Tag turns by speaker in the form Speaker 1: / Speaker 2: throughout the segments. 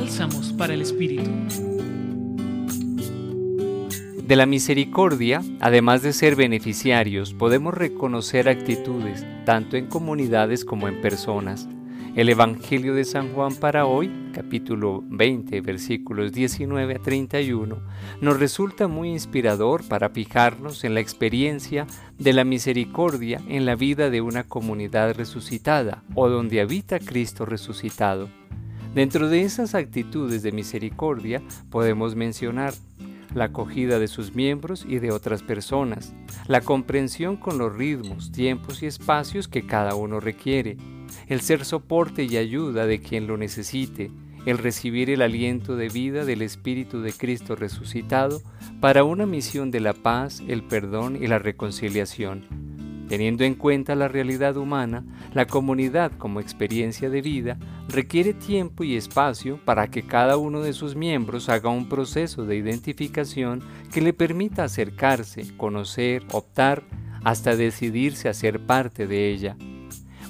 Speaker 1: Bálsamos para el Espíritu.
Speaker 2: De la misericordia, además de ser beneficiarios, podemos reconocer actitudes, tanto en comunidades como en personas. El Evangelio de San Juan para hoy, capítulo 20, versículos 19 a 31, nos resulta muy inspirador para fijarnos en la experiencia de la misericordia en la vida de una comunidad resucitada o donde habita Cristo resucitado. Dentro de esas actitudes de misericordia podemos mencionar la acogida de sus miembros y de otras personas, la comprensión con los ritmos, tiempos y espacios que cada uno requiere, el ser soporte y ayuda de quien lo necesite, el recibir el aliento de vida del Espíritu de Cristo resucitado para una misión de la paz, el perdón y la reconciliación. Teniendo en cuenta la realidad humana, la comunidad como experiencia de vida requiere tiempo y espacio para que cada uno de sus miembros haga un proceso de identificación que le permita acercarse, conocer, optar, hasta decidirse a ser parte de ella.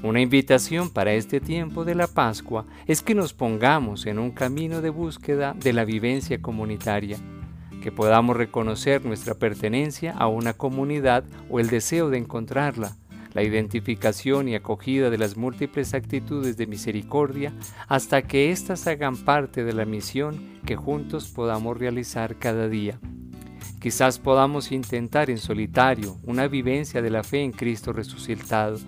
Speaker 2: Una invitación para este tiempo de la Pascua es que nos pongamos en un camino de búsqueda de la vivencia comunitaria, que podamos reconocer nuestra pertenencia a una comunidad o el deseo de encontrarla, la identificación y acogida de las múltiples actitudes de misericordia hasta que éstas hagan parte de la misión que juntos podamos realizar cada día. Quizás podamos intentar en solitario una vivencia de la fe en Cristo resucitado,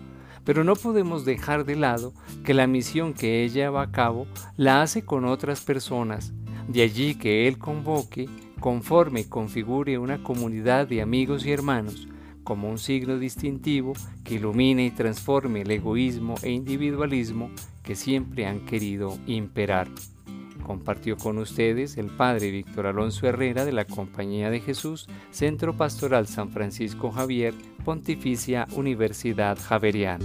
Speaker 2: pero no podemos dejar de lado que la misión que ella va a cabo la hace con otras personas, de allí que Él convoque, conforme y configure una comunidad de amigos y hermanos como un signo distintivo que ilumine y transforme el egoísmo e individualismo que siempre han querido imperar. Compartió con ustedes el Padre Víctor Alonso Herrera de la Compañía de Jesús, Centro Pastoral San Francisco Javier, Pontificia Universidad Javeriana.